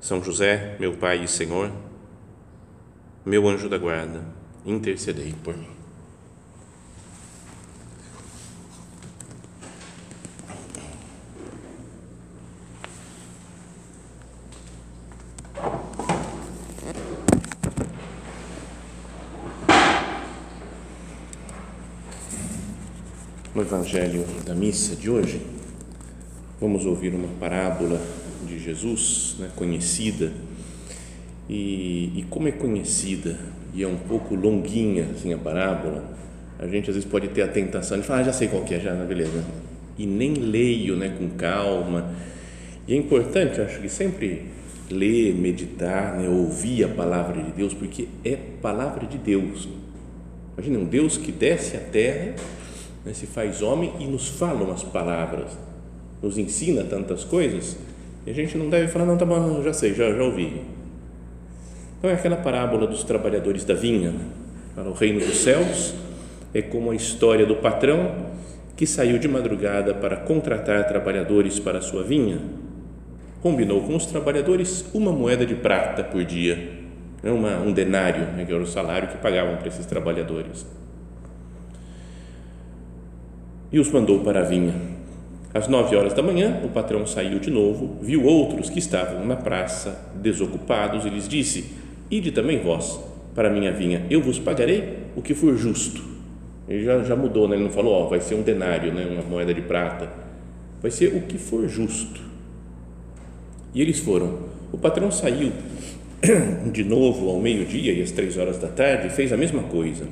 são José, meu Pai e Senhor, meu anjo da guarda, intercedei por mim. No Evangelho da missa de hoje, vamos ouvir uma parábola de Jesus, né, conhecida, e, e, como é conhecida e é um pouco longuinha assim, a parábola, a gente às vezes pode ter a tentação de falar, ah, já sei qual que é, já, beleza, e nem leio né, com calma, e é importante, acho que sempre ler, meditar, né, ouvir a palavra de Deus, porque é palavra de Deus. Imagina, um Deus que desce à terra, né, se faz homem e nos fala umas palavras, nos ensina tantas coisas, e a gente não deve falar, não, tá bom, já sei, já, já ouvi. Então é aquela parábola dos trabalhadores da vinha. Para o reino dos céus é como a história do patrão que saiu de madrugada para contratar trabalhadores para a sua vinha. Combinou com os trabalhadores uma moeda de prata por dia, né, uma, um denário, né, que era o salário que pagavam para esses trabalhadores. E os mandou para a vinha às nove horas da manhã, o patrão saiu de novo, viu outros que estavam na praça desocupados e lhes disse: Ide também vós para minha vinha, eu vos pagarei o que for justo. Ele já, já mudou, né? ele não falou, ó, vai ser um denário, né? uma moeda de prata. Vai ser o que for justo. E eles foram. O patrão saiu de novo ao meio-dia e às três horas da tarde fez a mesma coisa.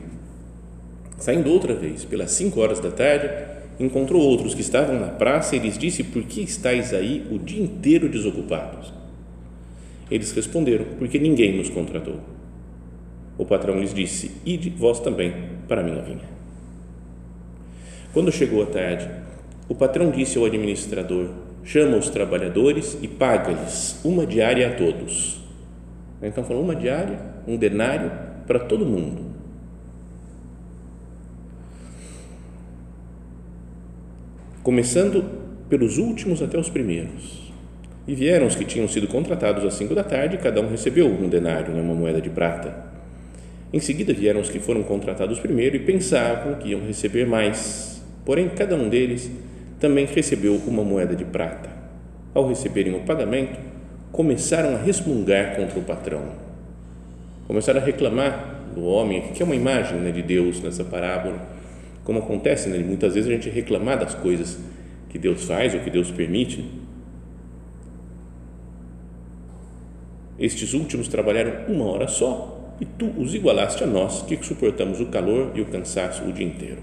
Saindo outra vez, pelas cinco horas da tarde, encontrou outros que estavam na praça e lhes disse: Por que estáis aí o dia inteiro desocupados? Eles responderam: Porque ninguém nos contratou. O patrão lhes disse: Ide vós também para a minha vinha. Quando chegou a tarde, o patrão disse ao administrador: Chama os trabalhadores e paga-lhes uma diária a todos. Então falou: uma diária, um denário para todo mundo começando pelos últimos até os primeiros. E vieram os que tinham sido contratados às cinco da tarde, cada um recebeu um denário, né, uma moeda de prata. Em seguida vieram os que foram contratados primeiro e pensavam que iam receber mais, porém cada um deles também recebeu uma moeda de prata. Ao receberem o pagamento, começaram a resmungar contra o patrão. Começaram a reclamar do homem, que é uma imagem né, de Deus nessa parábola como acontece, né? muitas vezes a gente reclamar das coisas que Deus faz ou que Deus permite. Estes últimos trabalharam uma hora só e tu os igualaste a nós, que suportamos o calor e o cansaço o dia inteiro.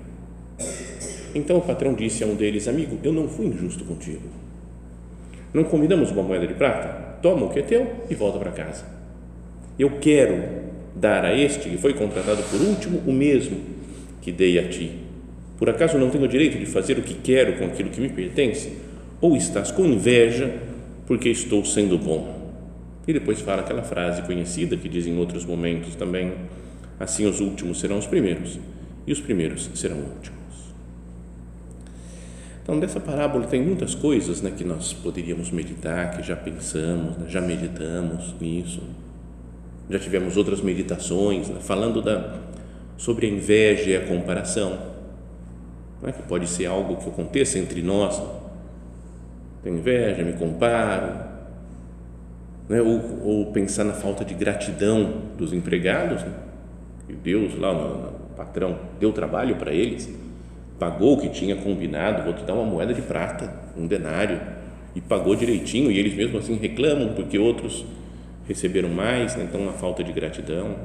Então o patrão disse a um deles: Amigo, eu não fui injusto contigo. Não combinamos uma moeda de prata? Toma o que é teu e volta para casa. Eu quero dar a este que foi contratado por último o mesmo que dei a ti por acaso não tenho o direito de fazer o que quero com aquilo que me pertence? Ou estás com inveja porque estou sendo bom? E depois fala aquela frase conhecida que diz em outros momentos também: assim os últimos serão os primeiros e os primeiros serão últimos. Então, dessa parábola tem muitas coisas né, que nós poderíamos meditar, que já pensamos, né, já meditamos nisso. Já tivemos outras meditações né, falando da, sobre a inveja e a comparação é que pode ser algo que aconteça entre nós. Tenho inveja, me comparo. é Ou, ou, pensar na falta de gratidão dos empregados. Né? Que Deus, lá, o patrão, deu trabalho para eles, pagou o que tinha combinado, vou te dar uma moeda de prata, um denário, e pagou direitinho, e eles mesmo assim reclamam porque outros receberam mais, né? então uma falta de gratidão.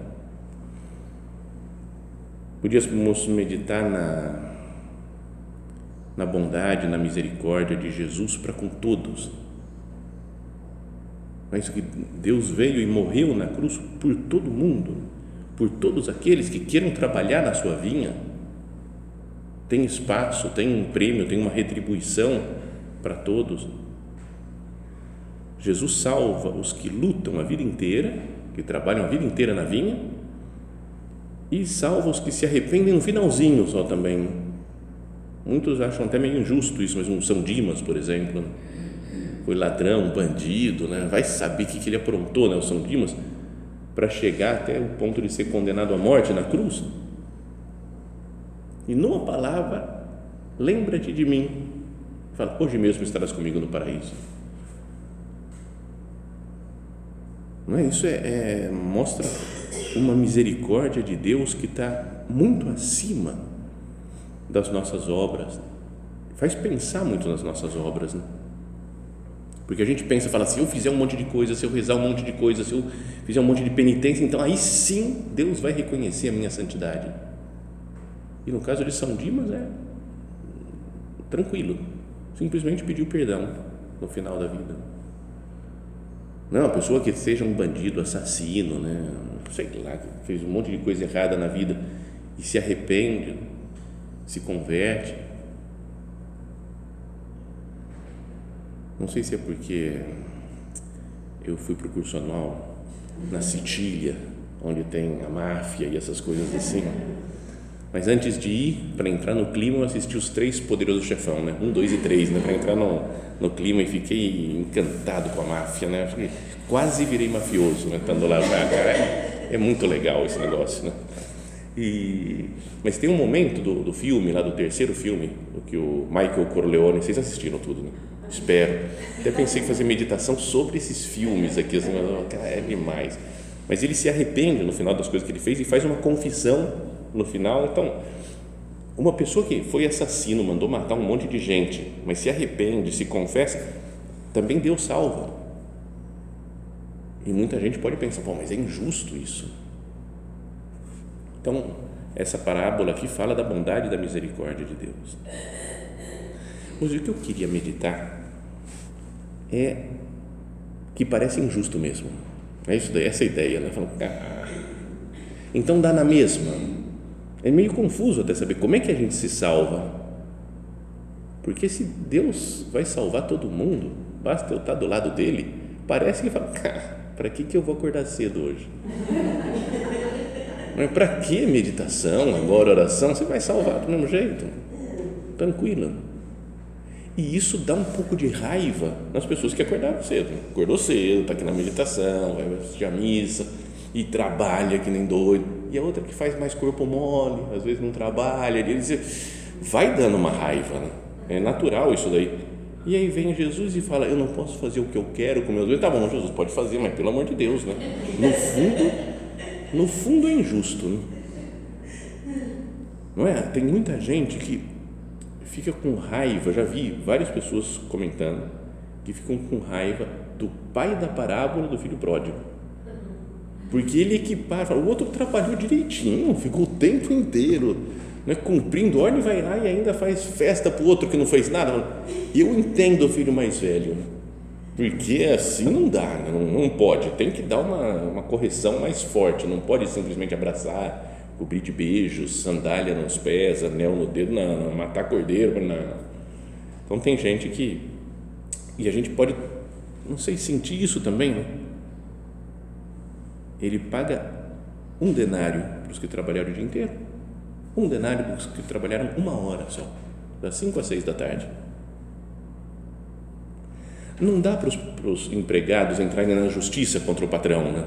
Podíamos meditar na na bondade, na misericórdia de Jesus para com todos. Isso que Deus veio e morreu na cruz por todo mundo, por todos aqueles que queiram trabalhar na sua vinha. Tem espaço, tem um prêmio, tem uma retribuição para todos. Jesus salva os que lutam a vida inteira, que trabalham a vida inteira na vinha, e salva os que se arrependem no finalzinho só também. Muitos acham até meio injusto isso, mas um São Dimas, por exemplo, foi ladrão, bandido, né? vai saber o que, que ele aprontou, né? o São Dimas, para chegar até o ponto de ser condenado à morte na cruz. E numa palavra, lembra-te de mim. Fala, hoje mesmo estarás comigo no paraíso. Não é? Isso é, é mostra uma misericórdia de Deus que está muito acima das nossas obras. Faz pensar muito nas nossas obras, né? Porque a gente pensa, fala, se eu fizer um monte de coisa, se eu rezar um monte de coisa, se eu fizer um monte de penitência, então aí sim Deus vai reconhecer a minha santidade. E no caso de São Dimas é tranquilo, simplesmente pediu perdão no final da vida. Não, a pessoa que seja um bandido, assassino, né, sei lá, fez um monte de coisa errada na vida e se arrepende, se converte, Não sei se é porque eu fui para o curso na Sicília, onde tem a máfia e essas coisas assim. Mas antes de ir, para entrar no clima, eu assisti os três Poderosos Chefão, né? Um, dois e três, né? Para entrar no, no clima e fiquei encantado com a máfia, né? Quase virei mafioso, né? Estando lá, cara, é, é muito legal esse negócio, né? E, mas tem um momento do, do filme, lá do terceiro filme, que o Michael Corleone, vocês assistiram tudo, né? Espero. Até pensei em fazer meditação sobre esses filmes aqui, assim, mas, cara, é demais. Mas ele se arrepende no final das coisas que ele fez e faz uma confissão no final. Então, uma pessoa que foi assassino, mandou matar um monte de gente, mas se arrepende, se confessa, também Deus salva. E muita gente pode pensar, Pô, mas é injusto isso. Então, essa parábola aqui fala da bondade e da misericórdia de Deus. Mas o que eu queria meditar é que parece injusto mesmo. É isso daí, essa ideia, né? Ah, então dá na mesma. É meio confuso até saber como é que a gente se salva. Porque se Deus vai salvar todo mundo, basta eu estar do lado dele, parece que fala, para que, que eu vou acordar cedo hoje? Mas para que meditação, agora oração? Você vai salvar do mesmo jeito, tranquilo. E isso dá um pouco de raiva nas pessoas que acordaram cedo. Acordou cedo, está aqui na meditação, vai assistir a missa e trabalha que nem doido. E a outra que faz mais corpo mole, às vezes não trabalha. Ele diz, vai dando uma raiva, né? É natural isso daí. E aí vem Jesus e fala: Eu não posso fazer o que eu quero com meus bens. Tá bom, Jesus pode fazer, mas pelo amor de Deus, né? No fundo, no fundo é injusto, né? Não é? Tem muita gente que fica com raiva, já vi várias pessoas comentando que ficam com raiva do pai da parábola do filho pródigo. Porque ele equipara, o outro trabalhou direitinho, ficou o tempo inteiro né, cumprindo ordem, vai lá e ainda faz festa para o outro que não fez nada. Eu entendo o filho mais velho, porque assim não dá, né, não, não pode, tem que dar uma, uma correção mais forte, não pode simplesmente abraçar cobrir de beijos, sandália nos pés, anel no dedo, não, matar cordeiro, não. Então tem gente que e a gente pode, não sei, sentir isso também, né? Ele paga um denário para os que trabalharam o dia inteiro, um denário para os que trabalharam uma hora só, das 5 às 6 da tarde. Não dá para os, empregados entrarem na justiça contra o patrão, né?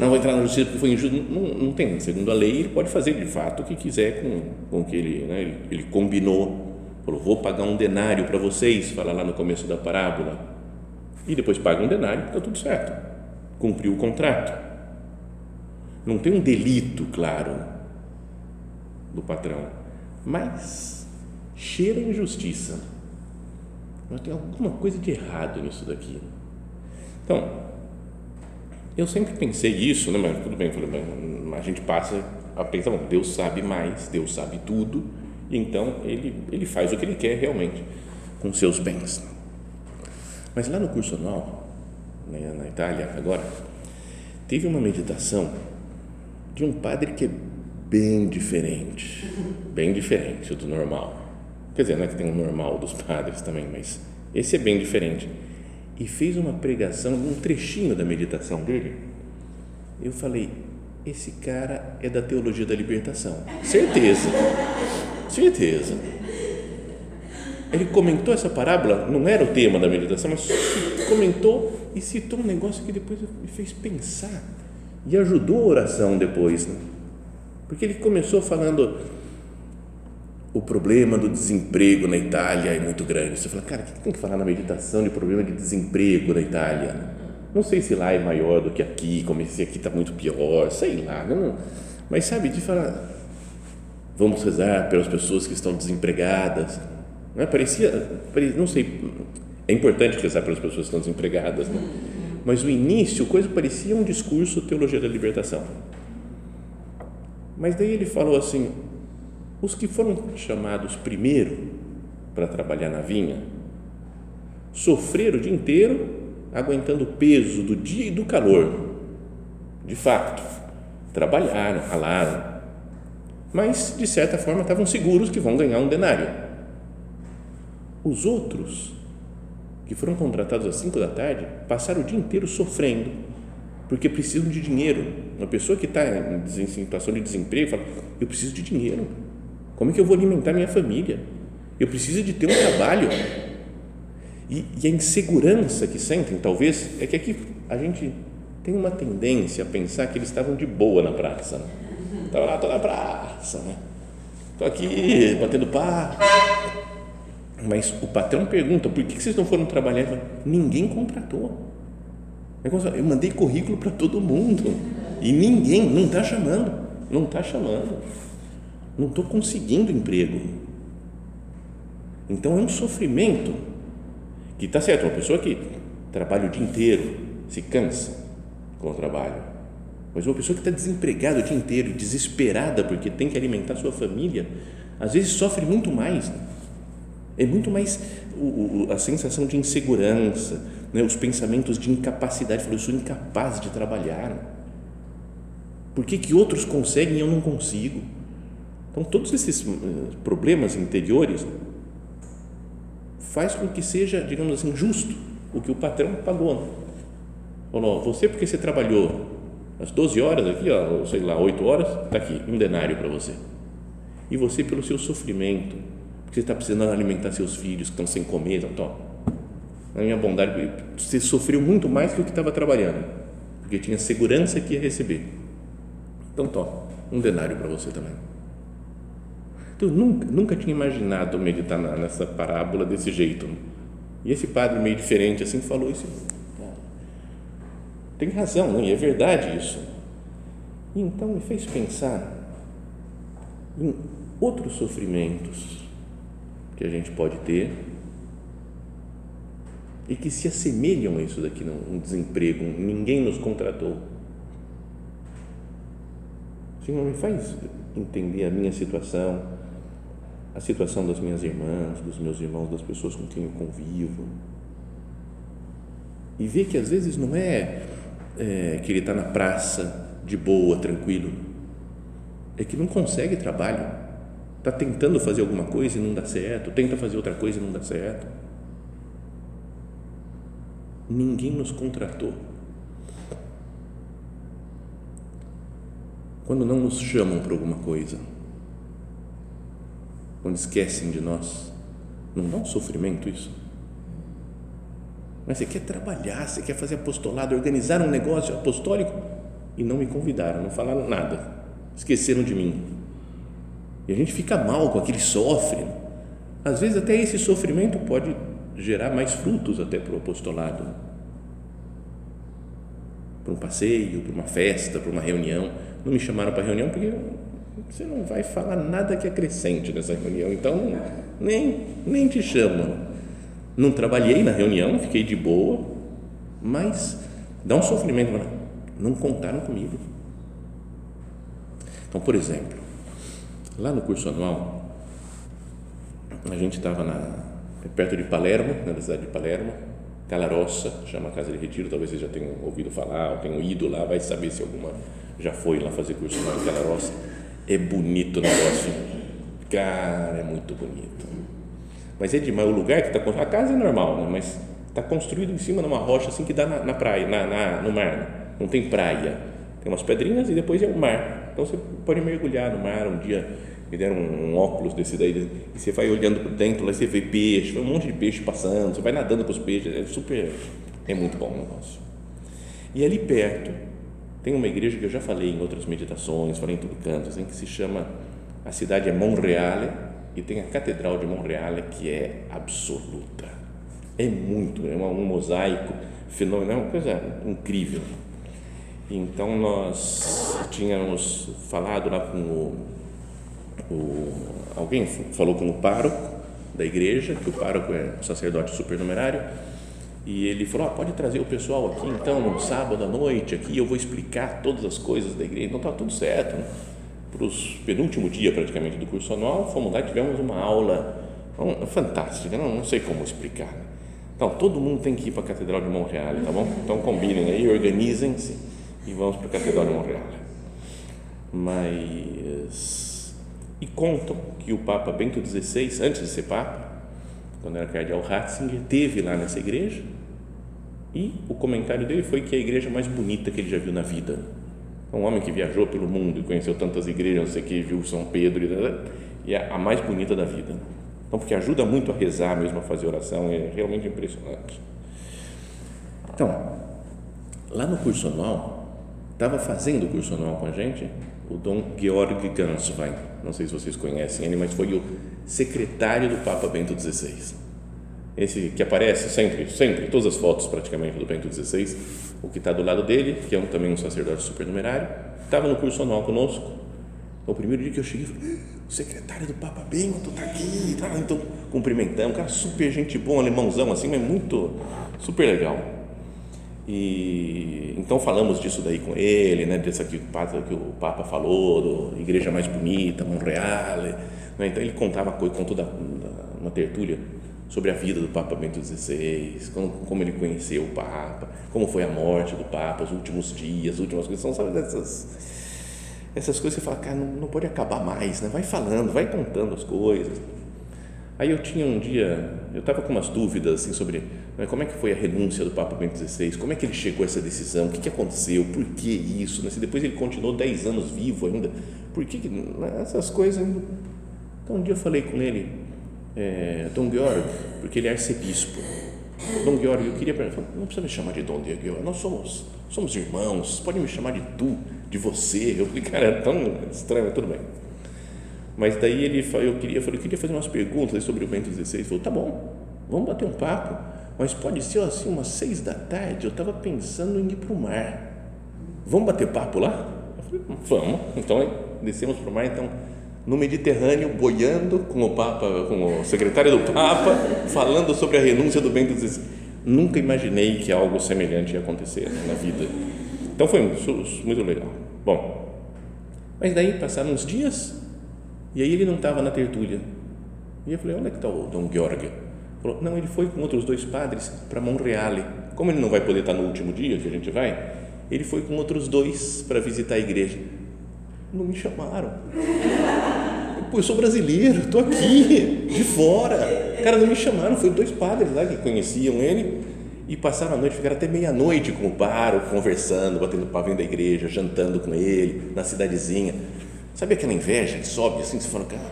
não vou entrar na justiça porque foi injusto. Não, não tem. Segundo a lei, ele pode fazer de fato o que quiser com, com o que ele, né, ele, ele combinou. Falou, vou pagar um denário para vocês, fala lá no começo da parábola. E depois paga um denário, está tudo certo. Cumpriu o contrato. Não tem um delito, claro, do patrão, mas cheira a injustiça. Tem alguma coisa de errado nisso daqui. Então, eu sempre pensei isso, né? mas tudo bem, falei, a gente passa a pensar, bom, Deus sabe mais, Deus sabe tudo, então ele, ele faz o que ele quer realmente com seus bens. Mas lá no curso anual, na, na Itália agora, teve uma meditação de um padre que é bem diferente, bem diferente do normal. Quer dizer, não é que tem o normal dos padres também, mas esse é bem diferente. E fez uma pregação, um trechinho da meditação dele. Eu falei, esse cara é da teologia da libertação. Certeza. Certeza. Ele comentou essa parábola, não era o tema da meditação, mas comentou e citou um negócio que depois me fez pensar e ajudou a oração depois, né? Porque ele começou falando o problema do desemprego na Itália é muito grande. Você fala, cara, o que tem que falar na meditação de problema de desemprego na Itália? Não sei se lá é maior do que aqui, como se aqui está muito pior, sei lá. Não, mas sabe, de falar, vamos rezar pelas pessoas que estão desempregadas. Não é? parecia, parecia, não sei, é importante rezar pelas pessoas que estão desempregadas, né? mas o início, coisa parecia um discurso teologia da libertação. Mas daí ele falou assim: os que foram chamados primeiro para trabalhar na vinha sofreram o dia inteiro aguentando o peso do dia e do calor. De fato, trabalharam, ralaram, mas de certa forma estavam seguros que vão ganhar um denário. Os outros, que foram contratados às 5 da tarde, passaram o dia inteiro sofrendo, porque precisam de dinheiro. Uma pessoa que está em situação de desemprego fala: Eu preciso de dinheiro como é que eu vou alimentar minha família? Eu preciso de ter um trabalho. E, e a insegurança que sentem, talvez, é que aqui a gente tem uma tendência a pensar que eles estavam de boa na praça. Né? Lá, estou na praça, né? Estou aqui batendo papo. Mas o patrão pergunta: por que vocês não foram trabalhar? Falo, ninguém contratou. Eu mandei currículo para todo mundo e ninguém, não está chamando, não está chamando não estou conseguindo emprego. Então é um sofrimento que está certo, uma pessoa que trabalha o dia inteiro, se cansa com o trabalho, mas uma pessoa que está desempregada o dia inteiro, desesperada porque tem que alimentar sua família, às vezes sofre muito mais. Né? É muito mais o, o, a sensação de insegurança, né? os pensamentos de incapacidade. Falou, eu sou incapaz de trabalhar. Por que, que outros conseguem e eu não consigo? Então, todos esses eh, problemas interiores faz com que seja, digamos assim, justo o que o patrão pagou. Falou, você porque você trabalhou as 12 horas aqui, ó, sei lá, 8 horas, está aqui, um denário para você. E você pelo seu sofrimento, porque você está precisando alimentar seus filhos que estão sem comer, então, toma. Na minha bondade, você sofreu muito mais do que estava trabalhando, porque tinha segurança que ia receber. Então, toma, um denário para você também. Eu nunca, nunca tinha imaginado meditar nessa parábola desse jeito. E esse padre meio diferente assim falou isso. Tem razão, não? e é verdade isso. E então me fez pensar em outros sofrimentos que a gente pode ter e que se assemelham a isso daqui, um desemprego, ninguém nos contratou. Senhor, me faz entender a minha situação, a situação das minhas irmãs, dos meus irmãos, das pessoas com quem eu convivo. E ver que às vezes não é, é que ele está na praça de boa, tranquilo, é que não consegue trabalho, está tentando fazer alguma coisa e não dá certo, tenta fazer outra coisa e não dá certo. Ninguém nos contratou. Quando não nos chamam para alguma coisa, quando esquecem de nós. Não dá um sofrimento isso? Mas você quer trabalhar, você quer fazer apostolado, organizar um negócio apostólico e não me convidaram, não falaram nada, esqueceram de mim. E a gente fica mal com aquele sofre. Às vezes até esse sofrimento pode gerar mais frutos até para o apostolado. Para um passeio, para uma festa, para uma reunião. Não me chamaram para reunião porque você não vai falar nada que acrescente nessa reunião, então nem, nem te chamam. Não trabalhei na reunião, fiquei de boa, mas dá um sofrimento, não contaram comigo. Então, por exemplo, lá no curso anual, a gente estava perto de Palermo, na cidade de Palermo, Calarossa, chama Casa de Retiro, talvez vocês já tenham ouvido falar, ou tenham ido lá, vai saber se alguma já foi lá fazer curso lá em Calarossa. É bonito o negócio. Cara, é muito bonito. Mas é demais. O lugar que está construído, a casa é normal, né? mas está construído em cima de uma rocha assim que dá na, na praia, na, na, no mar. Né? Não tem praia. Tem umas pedrinhas e depois é o mar. Então você pode mergulhar no mar um dia me deram um, óculos desse daí, e você vai olhando por dentro, lá você vê peixe, um monte de peixe passando, você vai nadando com os peixes, é super, é muito bom o negócio. E ali perto tem uma igreja que eu já falei em outras meditações, falei em tudo canto, assim, que se chama, a cidade é Monreale, e tem a Catedral de Monreale, que é absoluta. É muito, é um mosaico fenomenal, uma coisa incrível. Então nós tínhamos falado lá com o o, alguém falou com o pároco da igreja, que o pároco é um sacerdote supernumerário, e ele falou: ah, pode trazer o pessoal aqui então, no sábado à noite, aqui eu vou explicar todas as coisas da igreja. Então está tudo certo. Né? Para os penúltimo dia praticamente do curso anual, fomos lá e tivemos uma aula fantástica, não, não sei como explicar. Né? Então, todo mundo tem que ir para a Catedral de Montreal, tá bom? Então, combinem aí, organizem-se e vamos para a Catedral de Montreal. Mas e contam que o Papa Bento XVI, antes de ser Papa, quando era cardeal Ratzinger, teve lá nessa igreja e o comentário dele foi que é a igreja mais bonita que ele já viu na vida. Um homem que viajou pelo mundo e conheceu tantas igrejas, não sei que, viu São Pedro e, e é a mais bonita da vida. Então, porque ajuda muito a rezar mesmo, a fazer oração, é realmente impressionante. Então, lá no curso anual, estava fazendo o curso anual com a gente o Dom Georg Ganswein, não sei se vocês conhecem ele, mas foi o secretário do Papa Bento XVI. Esse que aparece sempre, sempre, todas as fotos praticamente do Bento XVI, o que está do lado dele, que é um, também um sacerdote supernumerário, estava no curso anual conosco. O primeiro dia que eu cheguei, falei, o secretário do Papa Bento está aqui, tá? então cumprimentamos, um cara super gente bom, alemãozão assim, mas muito, super legal. E então falamos disso daí com ele, né, dessa que o Papa, que o Papa falou, do igreja mais bonita, Monreale. Né, então ele contava contou da, da, uma tertúlia sobre a vida do Papa Bento XVI, como, como, ele conheceu o Papa, como foi a morte do Papa, os últimos dias, as últimas coisas, são sabe dessas essas coisas você fala, cara, não, não pode acabar mais, né? Vai falando, vai contando as coisas. Aí eu tinha um dia, eu estava com umas dúvidas assim sobre né, como é que foi a renúncia do Papa Bento XVI, como é que ele chegou a essa decisão, o que, que aconteceu, por que isso, né? se depois ele continuou 10 anos vivo ainda, por que, que né, essas coisas. Então um dia eu falei com ele, é, Dom Georg, porque ele é arcebispo. Dom Georg, eu queria para não precisa me chamar de Dom Georg, nós somos, somos irmãos, pode me chamar de tu, de você. Eu falei, cara, é tão estranho, tudo bem. Mas daí ele, eu queria, eu queria fazer umas perguntas sobre o Bento XVI. Ele falou, tá bom, vamos bater um papo, mas pode ser assim umas seis da tarde. Eu estava pensando em ir para o mar. Vamos bater papo lá? Eu falei, vamos. Então descemos para o mar. Então no Mediterrâneo, boiando com o Papa, com o secretário do Papa, falando sobre a renúncia do Bento XVI. Nunca imaginei que algo semelhante ia acontecer na vida. Então foi muito legal. Bom, mas daí passaram uns dias e aí ele não estava na tertúlia. E eu falei, onde é que está o Dom Georg? Falou, não, ele foi com outros dois padres para Monreale. Como ele não vai poder estar no último dia que a gente vai, ele foi com outros dois para visitar a igreja. Não me chamaram. Pô, eu sou brasileiro, estou aqui, de fora. Cara, não me chamaram, foi dois padres lá que conheciam ele e passaram a noite, ficaram até meia-noite com o paro, conversando, batendo papo da igreja, jantando com ele, na cidadezinha. Sabe aquela inveja que sobe assim, você fala, cara,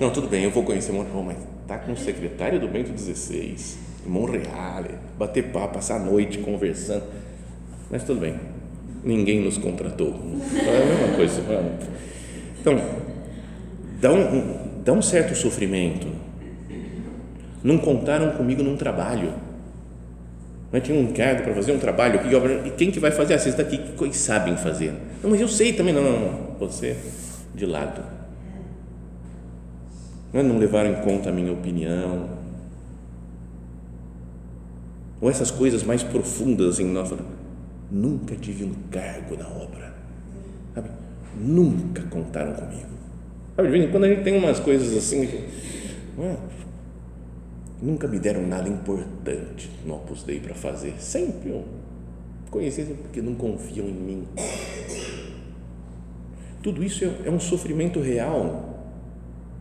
não, tudo bem, eu vou conhecer Monreal, mas tá com o secretário do Bento XVI, em Monreale, bater papo, passar a noite conversando. Mas tudo bem, ninguém nos contratou. É a mesma coisa. Então, dá um, dá um certo sofrimento. Não contaram comigo num trabalho. Mas tinha um cargo para fazer um trabalho e quem que vai fazer? Ah, vocês daqui que sabem fazer. Não, mas eu sei também. Não, não, não. Você de lado. Não, é não levaram em conta a minha opinião. Ou essas coisas mais profundas em nós. Nunca tive um cargo na obra. Sabe? Nunca contaram comigo. Sabe, quando a gente tem umas coisas assim. Que, nunca me deram nada importante no Opus Dei para fazer. Sempre um conhecência porque não confiam em mim. Tudo isso é, é um sofrimento real.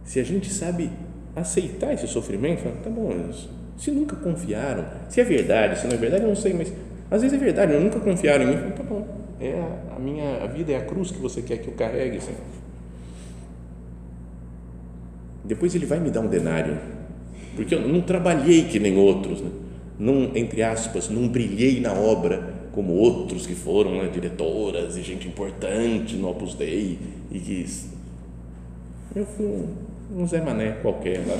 Se a gente sabe aceitar esse sofrimento, tá bom, se nunca confiaram, se é verdade, se não é verdade, eu não sei, mas às vezes é verdade, eu nunca confiaram em mim, tá bom, é a, minha a vida é a cruz que você quer que eu carregue. Depois ele vai me dar um denário, porque eu não trabalhei que nem outros, né? não, entre aspas, não brilhei na obra como outros que foram né, diretoras e gente importante no Opus Dei e que eu fui um, um Zé Mané qualquer lá,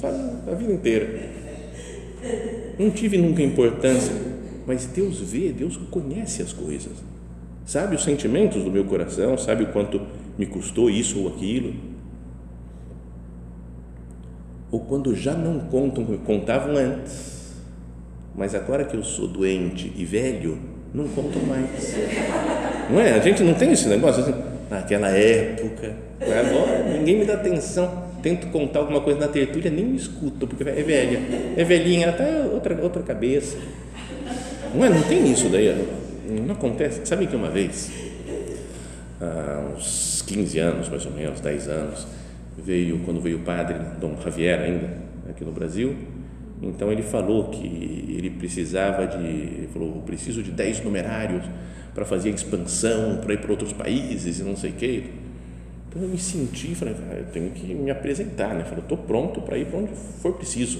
sabe, a vida inteira. Não tive nunca importância, mas Deus vê, Deus conhece as coisas, sabe os sentimentos do meu coração, sabe o quanto me custou isso ou aquilo. Ou quando já não contam, contavam antes, mas agora que eu sou doente e velho, não contam mais. Não é? A gente não tem esse negócio assim, naquela época, agora ninguém me dá atenção. Tento contar alguma coisa na tertúlia, nem me escuta, porque é velha, é velhinha, até outra, outra cabeça. Não é? Não tem isso daí, não acontece. Sabe que uma vez, há uns 15 anos, mais ou menos, 10 anos, veio quando veio o padre Dom Javier ainda aqui no Brasil então ele falou que ele precisava de ele falou preciso de 10 numerários para fazer a expansão para ir para outros países e não sei o que então eu me senti falei ah, eu tenho que me apresentar né? Falei estou pronto para ir para onde for preciso.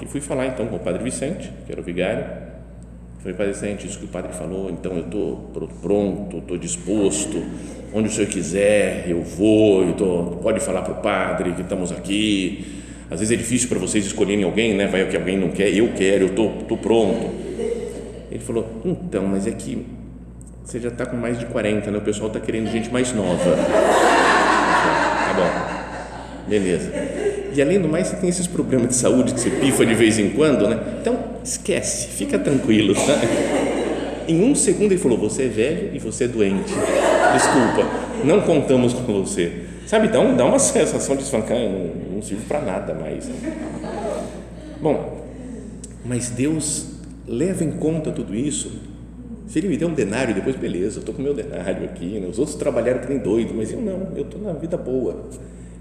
E fui falar então com o padre Vicente que era o vigário. Falei, Padre Vicente, isso que o Padre falou, então eu estou pronto, estou disposto, onde o Senhor quiser, eu vou, eu tô, pode falar para o Padre que estamos aqui. Às vezes é difícil para vocês escolherem alguém, né? vai o que alguém não quer, eu quero, eu tô, tô pronto. Ele falou, então, mas é que você já está com mais de 40, né? o pessoal está querendo gente mais nova. Tá bom, beleza. E além do mais, você tem esses problemas de saúde que você pifa de vez em quando, né? Então, esquece, fica tranquilo, tá? Em um segundo ele falou: Você é velho e você é doente. Desculpa, não contamos com você. Sabe, dá, um, dá uma sensação de esfancar, não, não sirvo para nada mais. Bom, mas Deus leva em conta tudo isso. Se ele me der um denário, depois, beleza, eu estou com meu denário aqui. Né? Os outros trabalharam que nem doido, mas eu não, eu estou na vida boa.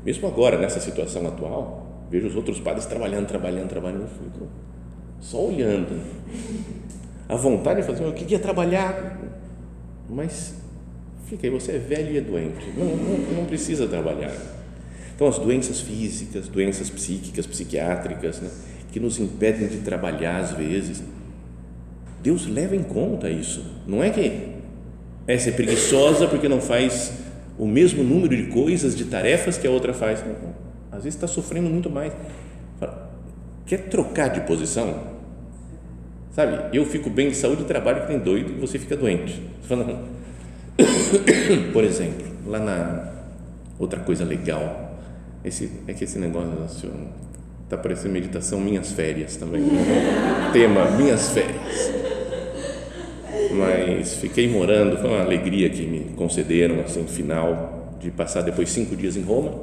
Mesmo agora, nessa situação atual, vejo os outros padres trabalhando, trabalhando, trabalhando, eu fico só olhando. A vontade de fazer, eu queria trabalhar, mas fica aí, você é velho e é doente, não, não, não precisa trabalhar. Então, as doenças físicas, doenças psíquicas, psiquiátricas, né, que nos impedem de trabalhar às vezes, Deus leva em conta isso. Não é que essa é preguiçosa porque não faz o mesmo número de coisas, de tarefas que a outra faz. Às vezes está sofrendo muito mais. Quer trocar de posição? Sabe, eu fico bem de saúde e trabalho que tem doido e você fica doente. Por exemplo, lá na outra coisa legal, esse, é que esse negócio assim, está parecendo meditação minhas férias também. Né? Tema minhas férias. Mas fiquei morando, foi uma alegria que me concederam assim final de passar depois cinco dias em Roma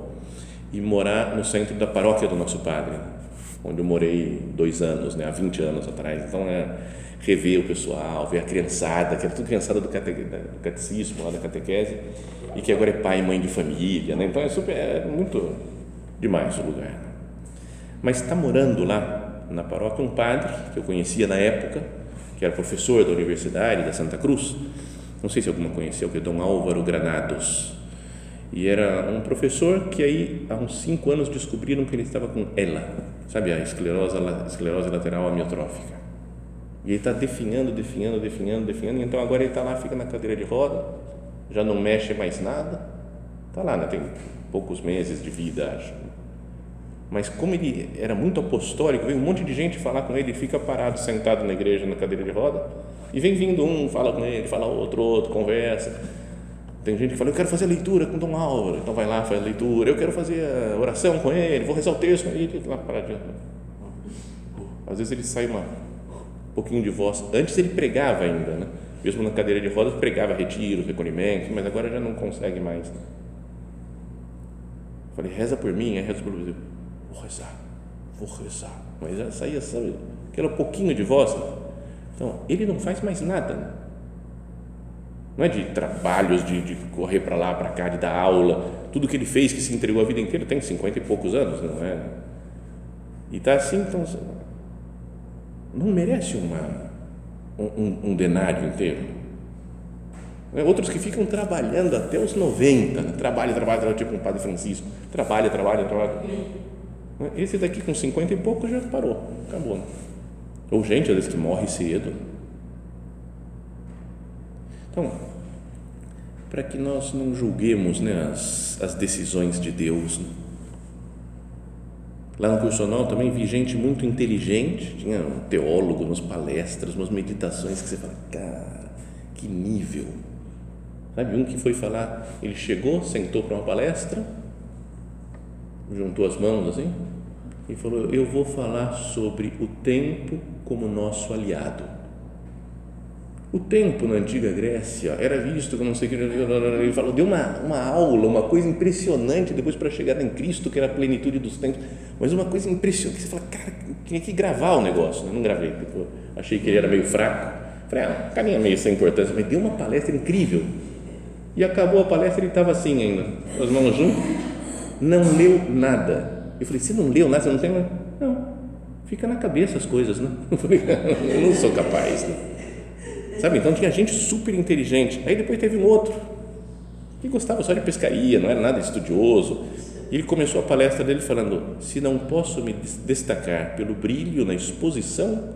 e morar no centro da paróquia do nosso padre onde eu morei dois anos, né, há 20 anos atrás. Então, é rever o pessoal, ver a criançada, que era tudo criançada do, cate, do catecismo, lá da catequese, e que agora é pai e mãe de família. Né? Então, é, super, é muito demais o lugar. Mas está morando lá na paróquia um padre que eu conhecia na época, que era professor da Universidade da Santa Cruz. Não sei se alguma conheceu, que é Dom Álvaro Granados e era um professor que aí há uns cinco anos descobriram que ele estava com ELA, sabe a esclerose, esclerose lateral amiotrófica. E ele está definhando, definhando, definhando, definhando. Então agora ele está lá, fica na cadeira de roda, já não mexe mais nada. Está lá, né? tem poucos meses de vida, acho. Mas como ele era muito apostólico, veio um monte de gente falar com ele, fica parado, sentado na igreja, na cadeira de roda, e vem vindo um, fala com ele, fala outro, outro, conversa tem gente que fala, eu quero fazer leitura com Dom Álvaro, então vai lá, faz a leitura, eu quero fazer a oração com ele, vou rezar o texto, e ele lá paradinho. Às vezes ele sai uma, um pouquinho de voz. Antes ele pregava ainda, né? mesmo na cadeira de rodas, pregava retiros, recolhimentos, mas agora já não consegue mais. Né? Falei, reza por mim, é reza por você. Vou rezar. vou rezar. Mas já saía, sabe, aquele pouquinho de voz. Então, ele não faz mais nada. Né? Não é de trabalhos, de, de correr para lá, para cá, de dar aula. Tudo que ele fez, que se entregou a vida inteira, tem cinquenta e poucos anos, não é? E está assim, então, não merece uma, um, um denário inteiro. É, outros que ficam trabalhando até os 90, né? trabalha, trabalha, trabalha, tipo um padre Francisco, trabalha, trabalha, trabalha. Esse daqui com 50 e pouco já parou, acabou. Ou gente, às vezes, que morre cedo. Então, para que nós não julguemos né, as, as decisões de Deus. Né? Lá no curso anual também vi gente muito inteligente, tinha um teólogo, umas palestras, umas meditações que você fala, cara, que nível. Sabe, um que foi falar, ele chegou, sentou para uma palestra, juntou as mãos assim e falou: Eu vou falar sobre o tempo como nosso aliado. O tempo na antiga Grécia era visto como não sei o que. Ele falou, deu uma, uma aula, uma coisa impressionante depois para chegar em Cristo, que era a plenitude dos tempos. Mas uma coisa impressionante, que você fala, cara, tinha que gravar o negócio. Né? Não gravei, eu achei que ele era meio fraco. Falei, ah, caminha meio sem importância, mas deu uma palestra incrível. E acabou a palestra ele estava assim ainda, as mãos juntas, não leu nada. Eu falei, você não leu nada, você não tem nada? Não, fica na cabeça as coisas, né? Eu falei, eu não sou capaz, né? Sabe, então tinha gente super inteligente. Aí depois teve um outro que gostava só de pescaria, não era nada estudioso. Ele começou a palestra dele falando: se não posso me destacar pelo brilho na exposição,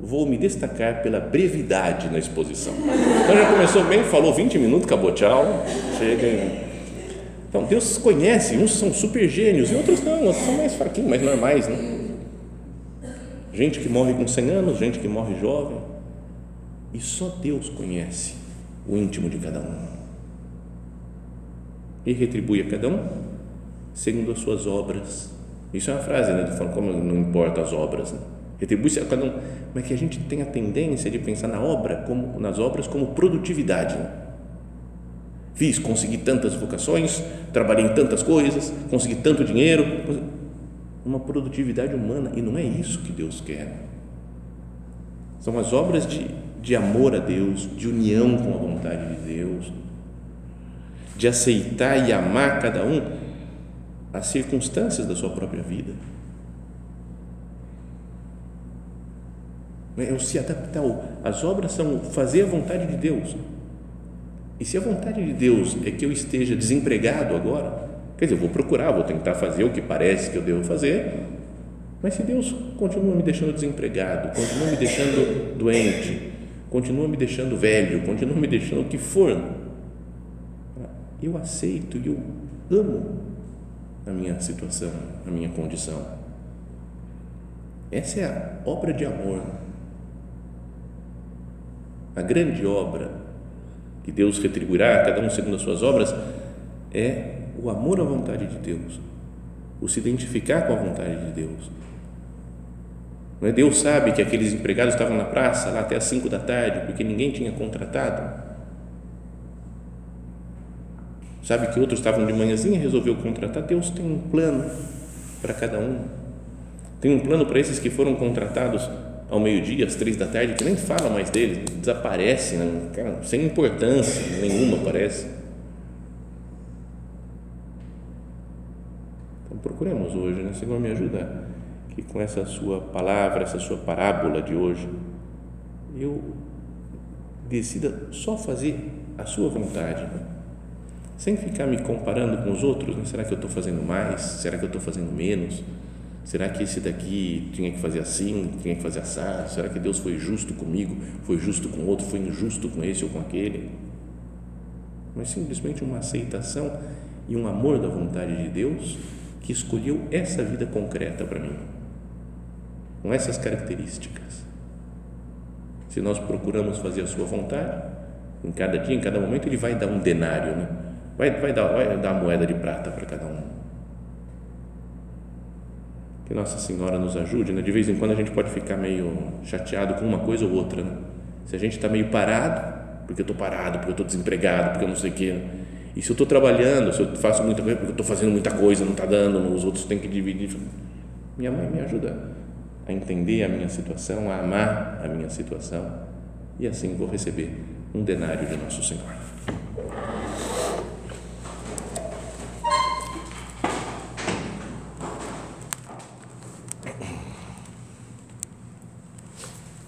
vou me destacar pela brevidade na exposição. Então já começou bem, falou 20 minutos, acabou, tchau, chega. Então Deus conhece, uns são super gênios e outros não, outros são mais fraquinhos, mais normais, né? Gente que morre com 100 anos, gente que morre jovem. E só Deus conhece o íntimo de cada um. E retribui a cada um segundo as suas obras. Isso é uma frase, né? Falar como não importa as obras, né? Retribui-se a cada um. Mas que a gente tem a tendência de pensar na obra, como, nas obras, como produtividade. Fiz, consegui tantas vocações, trabalhei em tantas coisas, consegui tanto dinheiro. Uma produtividade humana, e não é isso que Deus quer. São as obras de, de amor a Deus, de união com a vontade de Deus, de aceitar e amar cada um as circunstâncias da sua própria vida é o se adaptar. As obras são fazer a vontade de Deus. E se a vontade de Deus é que eu esteja desempregado agora, quer dizer, eu vou procurar, vou tentar fazer o que parece que eu devo fazer, mas se Deus continua me deixando desempregado, continua me deixando doente, continua me deixando velho, continua me deixando o que for, eu aceito e eu amo a minha situação, a minha condição. Essa é a obra de amor a grande obra que Deus retribuirá cada um segundo as suas obras é o amor à vontade de Deus, o se identificar com a vontade de Deus. Não é? Deus sabe que aqueles empregados estavam na praça lá até as cinco da tarde porque ninguém tinha contratado. Sabe que outros estavam de manhãzinha resolveu contratar. Deus tem um plano para cada um. Tem um plano para esses que foram contratados ao meio-dia, às três da tarde, que nem fala mais dele, desaparece, né? Cara, sem importância nenhuma, parece. Então procuremos hoje, né? Senhor, me ajuda que com essa sua palavra, essa sua parábola de hoje, eu decida só fazer a sua vontade, né? Sem ficar me comparando com os outros. Né? Será que eu estou fazendo mais? Será que eu estou fazendo menos? Será que esse daqui tinha que fazer assim, tinha que fazer assado? Será que Deus foi justo comigo, foi justo com outro, foi injusto com esse ou com aquele? Mas simplesmente uma aceitação e um amor da vontade de Deus que escolheu essa vida concreta para mim, com essas características. Se nós procuramos fazer a sua vontade, em cada dia, em cada momento, Ele vai dar um denário, né? Vai, vai, dar, vai dar moeda de prata para cada um. Que Nossa Senhora nos ajude, né? De vez em quando a gente pode ficar meio chateado com uma coisa ou outra, né? Se a gente está meio parado, porque eu estou parado, porque eu estou desempregado, porque eu não sei o quê. E se eu estou trabalhando, se eu faço muita coisa, porque eu estou fazendo muita coisa, não está dando, os outros têm que dividir. Minha mãe me ajuda a entender a minha situação, a amar a minha situação e assim vou receber um denário de Nosso Senhor.